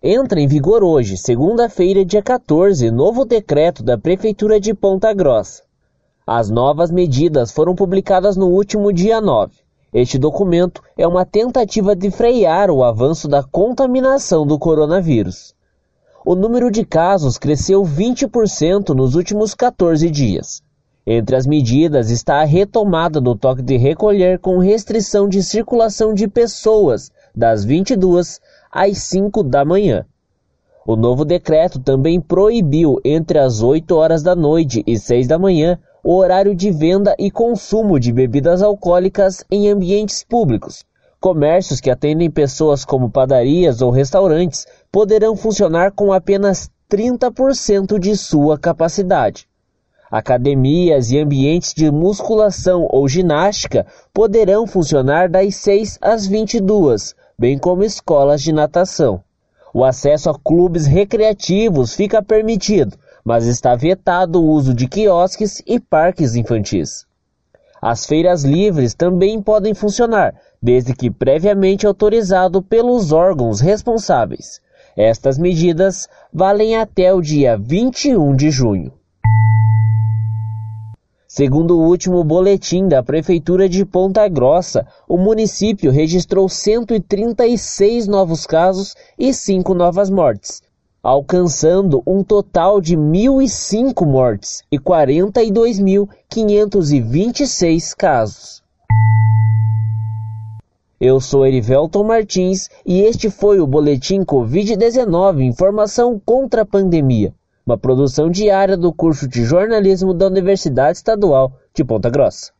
Entra em vigor hoje, segunda-feira, dia 14, novo decreto da Prefeitura de Ponta Grossa. As novas medidas foram publicadas no último dia 9. Este documento é uma tentativa de frear o avanço da contaminação do coronavírus. O número de casos cresceu 20% nos últimos 14 dias. Entre as medidas está a retomada do toque de recolher com restrição de circulação de pessoas das 22 às 5 da manhã. O novo decreto também proibiu entre as 8 horas da noite e 6 da manhã o horário de venda e consumo de bebidas alcoólicas em ambientes públicos. Comércios que atendem pessoas como padarias ou restaurantes poderão funcionar com apenas 30% de sua capacidade. Academias e ambientes de musculação ou ginástica poderão funcionar das 6 às 22, bem como escolas de natação. O acesso a clubes recreativos fica permitido, mas está vetado o uso de quiosques e parques infantis. As feiras livres também podem funcionar, desde que previamente autorizado pelos órgãos responsáveis. Estas medidas valem até o dia 21 de junho. Segundo o último boletim da Prefeitura de Ponta Grossa, o município registrou 136 novos casos e 5 novas mortes, alcançando um total de 1.005 mortes e 42.526 casos. Eu sou Erivelton Martins e este foi o Boletim Covid-19 Informação contra a Pandemia uma produção diária do curso de jornalismo da Universidade Estadual de Ponta Grossa.